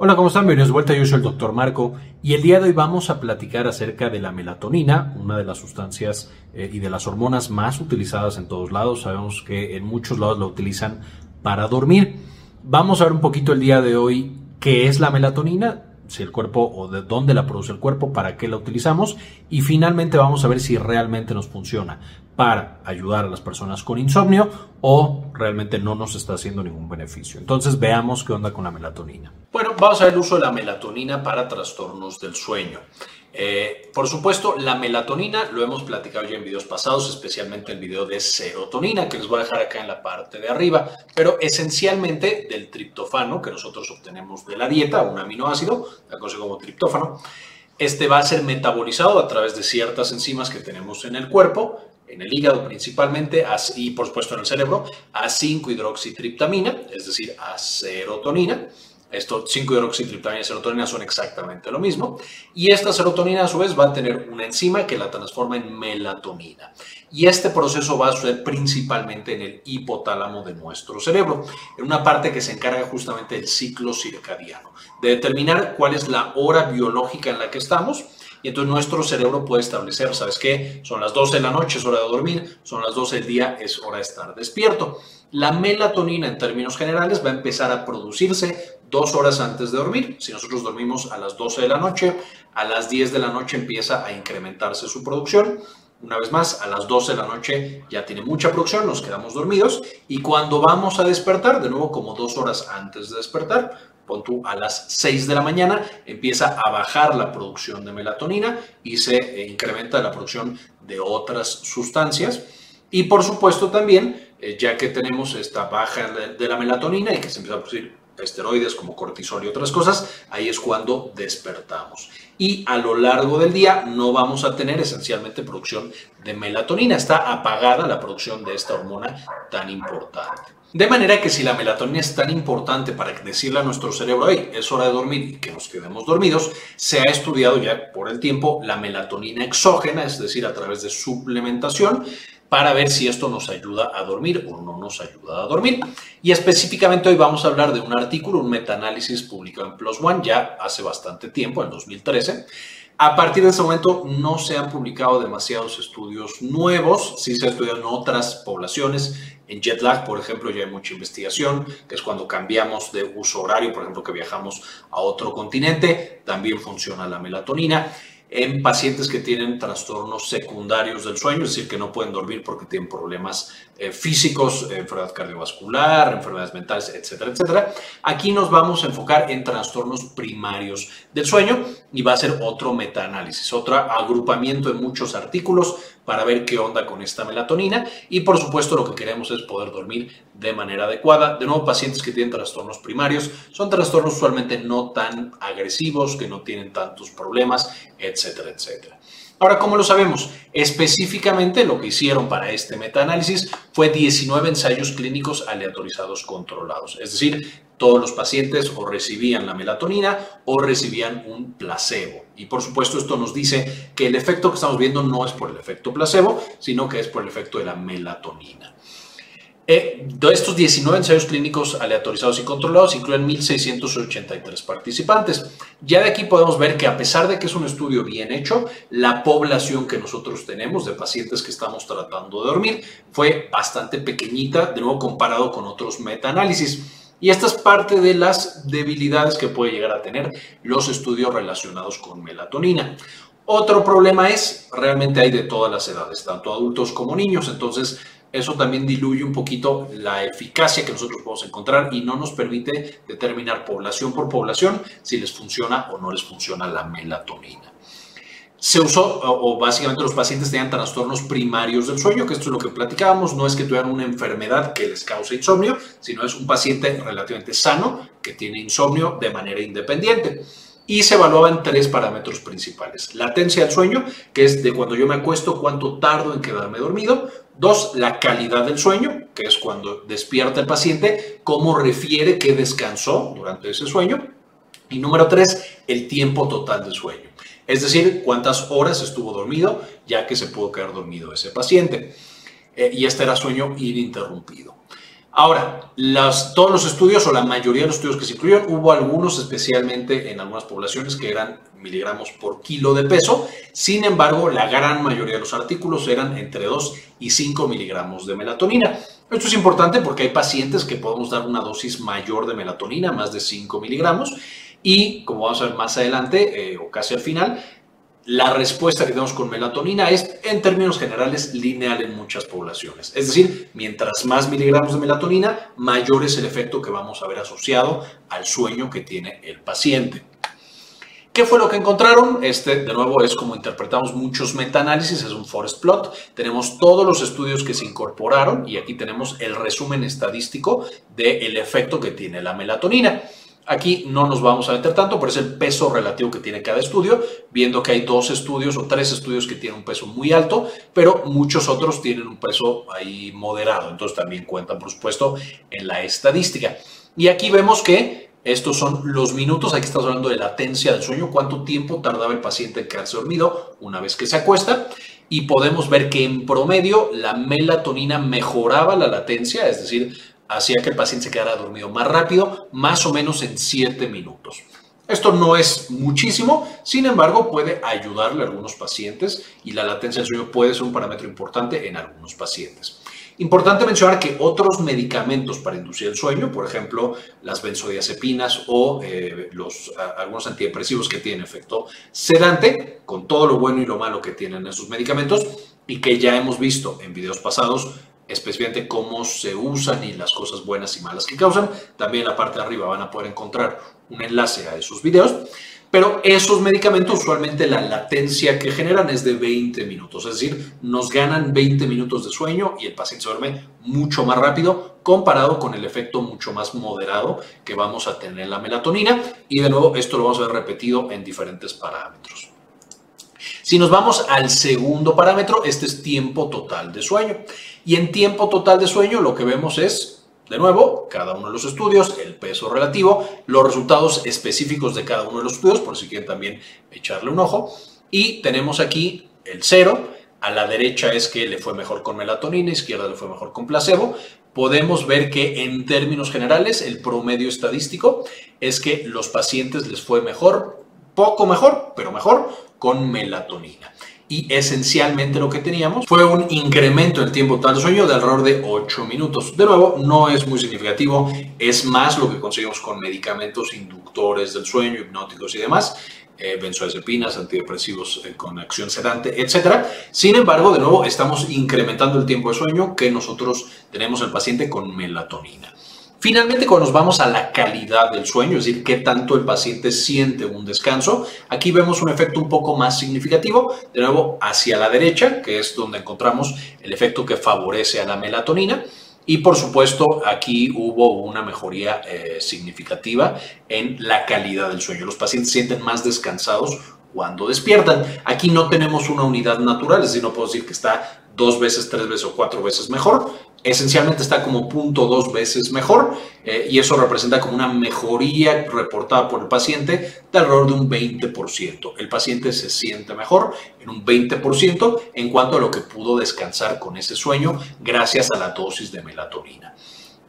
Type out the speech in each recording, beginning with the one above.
Hola, ¿cómo están? Bienvenidos de vuelta, yo soy el doctor Marco y el día de hoy vamos a platicar acerca de la melatonina, una de las sustancias eh, y de las hormonas más utilizadas en todos lados. Sabemos que en muchos lados la utilizan para dormir. Vamos a ver un poquito el día de hoy qué es la melatonina, si el cuerpo o de dónde la produce el cuerpo, para qué la utilizamos y finalmente vamos a ver si realmente nos funciona para ayudar a las personas con insomnio o realmente no nos está haciendo ningún beneficio. Entonces veamos qué onda con la melatonina. Bueno, vamos a ver el uso de la melatonina para trastornos del sueño. Eh, por supuesto, la melatonina lo hemos platicado ya en videos pasados, especialmente el video de serotonina, que les voy a dejar acá en la parte de arriba, pero esencialmente del triptofano que nosotros obtenemos de la dieta, un aminoácido, conocido como triptófano. Este va a ser metabolizado a través de ciertas enzimas que tenemos en el cuerpo en el hígado principalmente y por supuesto en el cerebro a 5-hidroxitriptamina, es decir, a serotonina. Esto 5-hidroxitriptamina y serotonina son exactamente lo mismo. Y esta serotonina a su vez va a tener una enzima que la transforma en melatonina. Y este proceso va a suceder principalmente en el hipotálamo de nuestro cerebro, en una parte que se encarga justamente del ciclo circadiano, de determinar cuál es la hora biológica en la que estamos y entonces nuestro cerebro puede establecer, ¿sabes qué? Son las 12 de la noche, es hora de dormir, son las 12 del día, es hora de estar despierto. La melatonina en términos generales va a empezar a producirse dos horas antes de dormir. Si nosotros dormimos a las 12 de la noche, a las 10 de la noche empieza a incrementarse su producción. Una vez más, a las 12 de la noche ya tiene mucha producción, nos quedamos dormidos y cuando vamos a despertar, de nuevo como dos horas antes de despertar, pon tú a las 6 de la mañana, empieza a bajar la producción de melatonina y se eh, incrementa la producción de otras sustancias. Y por supuesto también, eh, ya que tenemos esta baja de la melatonina y que se empieza a producir esteroides como cortisol y otras cosas, ahí es cuando despertamos. Y a lo largo del día no vamos a tener esencialmente producción de melatonina, está apagada la producción de esta hormona tan importante. De manera que si la melatonina es tan importante para decirle a nuestro cerebro, hey, es hora de dormir y que nos quedemos dormidos, se ha estudiado ya por el tiempo la melatonina exógena, es decir, a través de suplementación, para ver si esto nos ayuda a dormir o no nos ayuda a dormir. Y específicamente hoy vamos a hablar de un artículo, un metaanálisis publicado en PLOS ONE ya hace bastante tiempo, en 2013, a partir de ese momento no se han publicado demasiados estudios nuevos, sí se en otras poblaciones. En jet lag, por ejemplo, ya hay mucha investigación, que es cuando cambiamos de uso horario, por ejemplo, que viajamos a otro continente, también funciona la melatonina en pacientes que tienen trastornos secundarios del sueño, es decir, que no pueden dormir porque tienen problemas eh, físicos, enfermedad cardiovascular, enfermedades mentales, etcétera, etcétera. Aquí nos vamos a enfocar en trastornos primarios del sueño y va a ser otro metaanálisis, otro agrupamiento de muchos artículos para ver qué onda con esta melatonina y por supuesto lo que queremos es poder dormir de manera adecuada. De nuevo, pacientes que tienen trastornos primarios son trastornos usualmente no tan agresivos, que no tienen tantos problemas, etcétera, etcétera. Ahora, ¿cómo lo sabemos? Específicamente lo que hicieron para este metaanálisis fue 19 ensayos clínicos aleatorizados controlados, es decir, todos los pacientes o recibían la melatonina o recibían un placebo. Y por supuesto esto nos dice que el efecto que estamos viendo no es por el efecto placebo, sino que es por el efecto de la melatonina. Eh, de estos 19 ensayos clínicos aleatorizados y controlados incluyen 1.683 participantes. Ya de aquí podemos ver que a pesar de que es un estudio bien hecho, la población que nosotros tenemos de pacientes que estamos tratando de dormir fue bastante pequeñita, de nuevo comparado con otros metaanálisis. Y esta es parte de las debilidades que puede llegar a tener los estudios relacionados con melatonina. Otro problema es, realmente hay de todas las edades, tanto adultos como niños, entonces eso también diluye un poquito la eficacia que nosotros podemos encontrar y no nos permite determinar población por población si les funciona o no les funciona la melatonina se usó, o, básicamente los pacientes tenían trastornos primarios del sueño, que esto es lo que platicábamos, no es que tuvieran una enfermedad que les cause insomnio, sino es un paciente relativamente sano que tiene insomnio de manera independiente. Y se evaluaban tres parámetros principales. Latencia del sueño, que es de cuando yo me acuesto, cuánto tardo en quedarme dormido. Dos, la calidad del sueño, que es cuando despierta el paciente, cómo refiere que descansó durante ese sueño. Y número tres, el tiempo total del sueño. Es decir, cuántas horas estuvo dormido, ya que se pudo quedar dormido ese paciente. Eh, y este era sueño ininterrumpido. Ahora, todos los estudios o la mayoría de los estudios que se incluyeron, hubo algunos especialmente en algunas poblaciones que eran miligramos por kilo de peso. Sin embargo, la gran mayoría de los artículos eran entre 2 y 5 miligramos de melatonina. Esto es importante porque hay pacientes que podemos dar una dosis mayor de melatonina, más de 5 miligramos, y como vamos a ver más adelante eh, o casi al final, la respuesta que tenemos con melatonina es, en términos generales, lineal en muchas poblaciones. Es decir, mientras más miligramos de melatonina, mayor es el efecto que vamos a ver asociado al sueño que tiene el paciente. ¿Qué fue lo que encontraron? Este, de nuevo, es como interpretamos muchos metaanálisis, es un forest plot. Tenemos todos los estudios que se incorporaron y aquí tenemos el resumen estadístico del efecto que tiene la melatonina. Aquí no nos vamos a meter tanto, pero es el peso relativo que tiene cada estudio, viendo que hay dos estudios o tres estudios que tienen un peso muy alto, pero muchos otros tienen un peso ahí moderado. Entonces también cuentan, por supuesto, en la estadística. Y aquí vemos que estos son los minutos, aquí estamos hablando de latencia del sueño, cuánto tiempo tardaba el paciente en quedarse dormido una vez que se acuesta. Y podemos ver que en promedio la melatonina mejoraba la latencia, es decir, hacía que el paciente se quedara dormido más rápido, más o menos en 7 minutos. Esto no es muchísimo, sin embargo puede ayudarle a algunos pacientes y la latencia del sueño puede ser un parámetro importante en algunos pacientes. Importante mencionar que otros medicamentos para inducir el sueño, por ejemplo, las benzodiazepinas o eh, algunos antidepresivos que tienen efecto sedante, con todo lo bueno y lo malo que tienen esos medicamentos y que ya hemos visto en videos pasados, especialmente cómo se usan y las cosas buenas y malas que causan. También en la parte de arriba van a poder encontrar un enlace a esos videos. Pero esos medicamentos usualmente la latencia que generan es de 20 minutos, es decir, nos ganan 20 minutos de sueño y el paciente se duerme mucho más rápido comparado con el efecto mucho más moderado que vamos a tener en la melatonina. Y de nuevo, esto lo vamos a ver repetido en diferentes parámetros. Si nos vamos al segundo parámetro, este es tiempo total de sueño. Y en tiempo total de sueño lo que vemos es, de nuevo, cada uno de los estudios, el peso relativo, los resultados específicos de cada uno de los estudios, por si quieren también echarle un ojo. Y tenemos aquí el cero. A la derecha es que le fue mejor con melatonina, a izquierda le fue mejor con placebo. Podemos ver que en términos generales el promedio estadístico es que los pacientes les fue mejor, poco mejor, pero mejor con melatonina y esencialmente lo que teníamos fue un incremento en el tiempo total de sueño de alrededor de 8 minutos. De nuevo, no es muy significativo, es más lo que conseguimos con medicamentos inductores del sueño, hipnóticos y demás, eh, benzodiazepinas, antidepresivos eh, con acción sedante, etc. Sin embargo, de nuevo, estamos incrementando el tiempo de sueño que nosotros tenemos el paciente con melatonina. Finalmente, cuando nos vamos a la calidad del sueño, es decir, qué tanto el paciente siente un descanso, aquí vemos un efecto un poco más significativo, de nuevo hacia la derecha, que es donde encontramos el efecto que favorece a la melatonina. Y por supuesto, aquí hubo una mejoría eh, significativa en la calidad del sueño. Los pacientes sienten más descansados cuando despiertan. Aquí no tenemos una unidad natural, es decir, no puedo decir que está dos veces, tres veces o cuatro veces mejor, esencialmente está como punto dos veces mejor eh, y eso representa como una mejoría reportada por el paciente de alrededor de un 20%. El paciente se siente mejor en un 20% en cuanto a lo que pudo descansar con ese sueño gracias a la dosis de melatonina.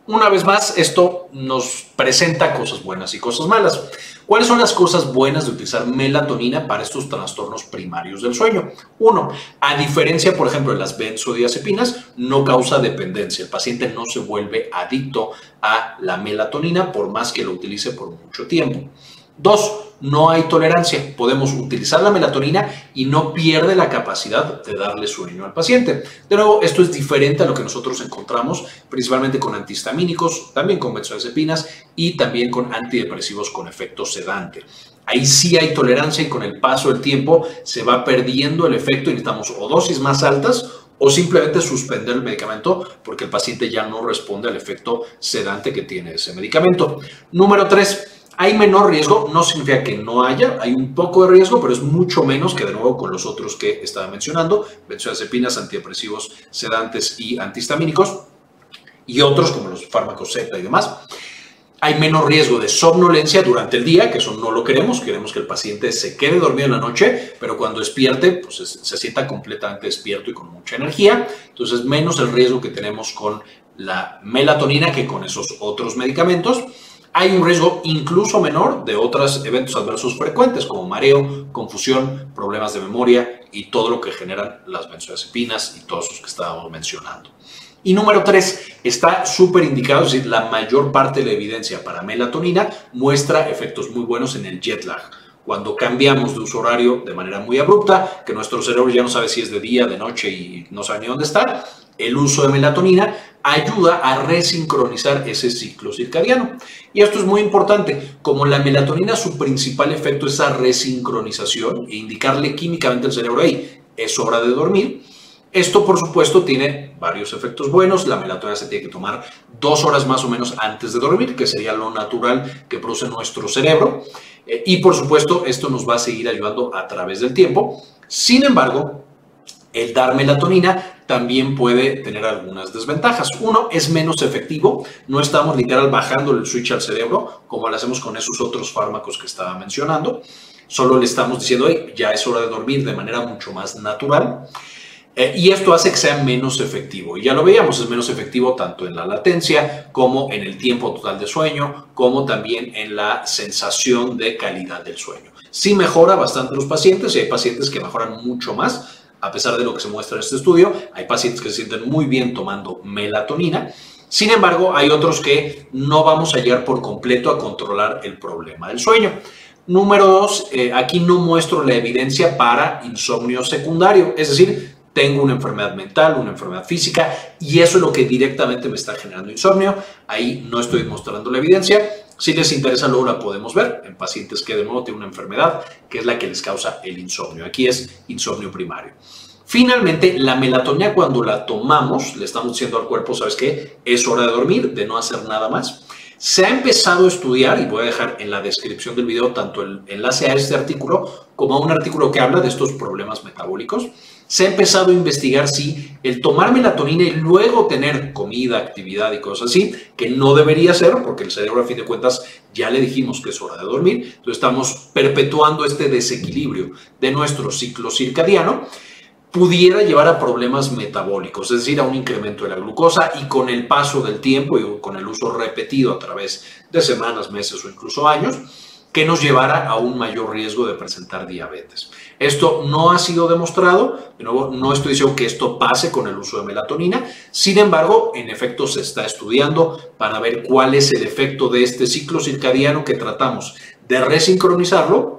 Una vez más, esto nos presenta cosas buenas y cosas malas. ¿Cuáles son las cosas buenas de utilizar melatonina para estos trastornos primarios del sueño? Uno, a diferencia, por ejemplo, de las benzodiazepinas, no causa dependencia. El paciente no se vuelve adicto a la melatonina por más que lo utilice por mucho tiempo. Dos, no hay tolerancia. Podemos utilizar la melatonina y no pierde la capacidad de darle sueño al paciente. De nuevo, esto es diferente a lo que nosotros encontramos principalmente con antihistamínicos, también con benzodiazepinas y también con antidepresivos con efecto sedante. Ahí sí hay tolerancia y con el paso del tiempo se va perdiendo el efecto y necesitamos dosis más altas o simplemente suspender el medicamento porque el paciente ya no responde al efecto sedante que tiene ese medicamento. Número 3 hay menor riesgo, no significa que no haya, hay un poco de riesgo, pero es mucho menos que de nuevo con los otros que estaba mencionando, benzodiazepinas, antidepresivos, sedantes y antihistamínicos, y otros como los fármacos Z y demás. Hay menos riesgo de somnolencia durante el día, que eso no lo queremos, queremos que el paciente se quede dormido en la noche, pero cuando despierte, pues se, se sienta completamente despierto y con mucha energía. Entonces, menos el riesgo que tenemos con la melatonina que con esos otros medicamentos. Hay un riesgo incluso menor de otros eventos adversos frecuentes como mareo, confusión, problemas de memoria y todo lo que generan las benzodiazepinas y todos los que estábamos mencionando. Y número tres, está súper indicado, es decir, la mayor parte de la evidencia para melatonina muestra efectos muy buenos en el jet lag. Cuando cambiamos de uso horario de manera muy abrupta, que nuestro cerebro ya no sabe si es de día, de noche y no sabe ni dónde está, el uso de melatonina ayuda a resincronizar ese ciclo circadiano. Y esto es muy importante. Como la melatonina, su principal efecto es esa resincronización e indicarle químicamente al cerebro, ahí es hora de dormir esto, por supuesto, tiene varios efectos buenos. La melatonina se tiene que tomar dos horas más o menos antes de dormir, que sería lo natural que produce nuestro cerebro. Eh, y, por supuesto, esto nos va a seguir ayudando a través del tiempo. Sin embargo, el dar melatonina también puede tener algunas desventajas. Uno, es menos efectivo. No estamos literal bajando el switch al cerebro como lo hacemos con esos otros fármacos que estaba mencionando. Solo le estamos diciendo, ya es hora de dormir de manera mucho más natural. Eh, y esto hace que sea menos efectivo. Y ya lo veíamos, es menos efectivo tanto en la latencia como en el tiempo total de sueño, como también en la sensación de calidad del sueño. Sí mejora bastante los pacientes y hay pacientes que mejoran mucho más, a pesar de lo que se muestra en este estudio. Hay pacientes que se sienten muy bien tomando melatonina. Sin embargo, hay otros que no vamos a llegar por completo a controlar el problema del sueño. Número dos, eh, aquí no muestro la evidencia para insomnio secundario, es decir, tengo una enfermedad mental, una enfermedad física, y eso es lo que directamente me está generando insomnio. Ahí no estoy mostrando la evidencia. Si les interesa, luego la podemos ver en pacientes que de nuevo tienen una enfermedad que es la que les causa el insomnio. Aquí es insomnio primario. Finalmente, la melatonina cuando la tomamos, le estamos diciendo al cuerpo, ¿sabes qué? Es hora de dormir, de no hacer nada más. Se ha empezado a estudiar, y voy a dejar en la descripción del video tanto el enlace a este artículo como a un artículo que habla de estos problemas metabólicos se ha empezado a investigar si el tomar melatonina y luego tener comida, actividad y cosas así, que no debería ser, porque el cerebro a fin de cuentas ya le dijimos que es hora de dormir, entonces estamos perpetuando este desequilibrio de nuestro ciclo circadiano, pudiera llevar a problemas metabólicos, es decir, a un incremento de la glucosa y con el paso del tiempo y con el uso repetido a través de semanas, meses o incluso años, que nos llevara a un mayor riesgo de presentar diabetes. Esto no ha sido demostrado, de nuevo, no estoy diciendo que esto pase con el uso de melatonina, sin embargo, en efecto se está estudiando para ver cuál es el efecto de este ciclo circadiano que tratamos de resincronizarlo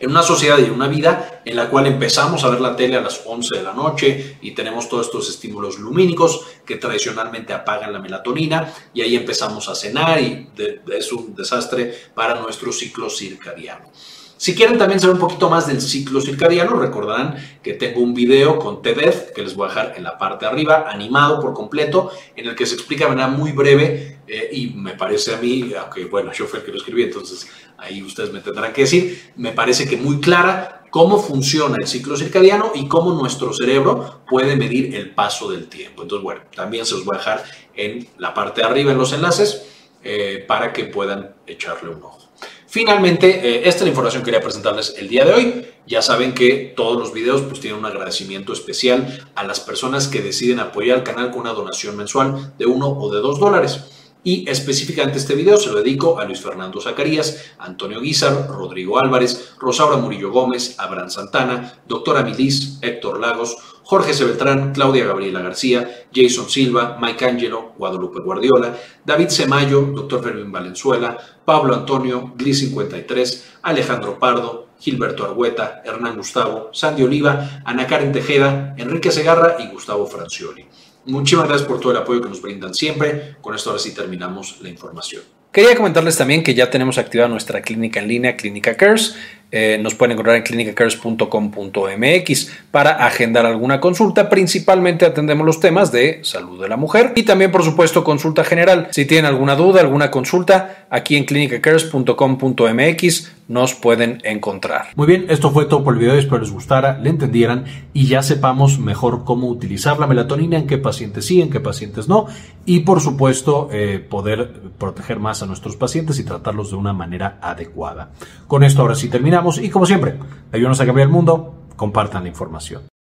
en una sociedad y una vida en la cual empezamos a ver la tele a las 11 de la noche y tenemos todos estos estímulos lumínicos que tradicionalmente apagan la melatonina y ahí empezamos a cenar y es un desastre para nuestro ciclo circadiano. Si quieren también saber un poquito más del ciclo circadiano, recordarán que tengo un video con TEDED que les voy a dejar en la parte de arriba, animado por completo, en el que se explica de manera muy breve eh, y me parece a mí, aunque bueno, yo fui el que lo escribí, entonces ahí ustedes me tendrán que decir, me parece que muy clara cómo funciona el ciclo circadiano y cómo nuestro cerebro puede medir el paso del tiempo. Entonces, bueno, también se los voy a dejar en la parte de arriba en los enlaces eh, para que puedan echarle un ojo. Finalmente, eh, esta es la información que quería presentarles el día de hoy. Ya saben que todos los videos pues, tienen un agradecimiento especial a las personas que deciden apoyar al canal con una donación mensual de uno o de dos dólares. Y específicamente este video se lo dedico a Luis Fernando Zacarías, Antonio Guizar, Rodrigo Álvarez, Rosaura Murillo Gómez, Abraham Santana, Doctora Milis, Héctor Lagos, Jorge C. Claudia Gabriela García, Jason Silva, Mike Angelo, Guadalupe Guardiola, David Semayo, Dr. Fermín Valenzuela, Pablo Antonio, Gli 53, Alejandro Pardo, Gilberto Argueta, Hernán Gustavo, Sandy Oliva, Ana Karen Tejeda, Enrique Segarra y Gustavo Francioli. Muchísimas gracias por todo el apoyo que nos brindan siempre. Con esto ahora sí terminamos la información. Quería comentarles también que ya tenemos activada nuestra clínica en línea, Clínica Cares. Eh, nos pueden encontrar en clinicacares.com.mx para agendar alguna consulta. Principalmente atendemos los temas de salud de la mujer y también, por supuesto, consulta general. Si tienen alguna duda, alguna consulta, aquí en clinicacares.com.mx nos pueden encontrar. Muy bien, esto fue todo por el video. Espero les gustara, le entendieran y ya sepamos mejor cómo utilizar la melatonina, en qué pacientes sí, en qué pacientes no. Y, por supuesto, eh, poder proteger más a nuestros pacientes y tratarlos de una manera adecuada. Con esto ahora sí terminamos y como siempre, ayúdanos a cambiar el mundo, compartan la información.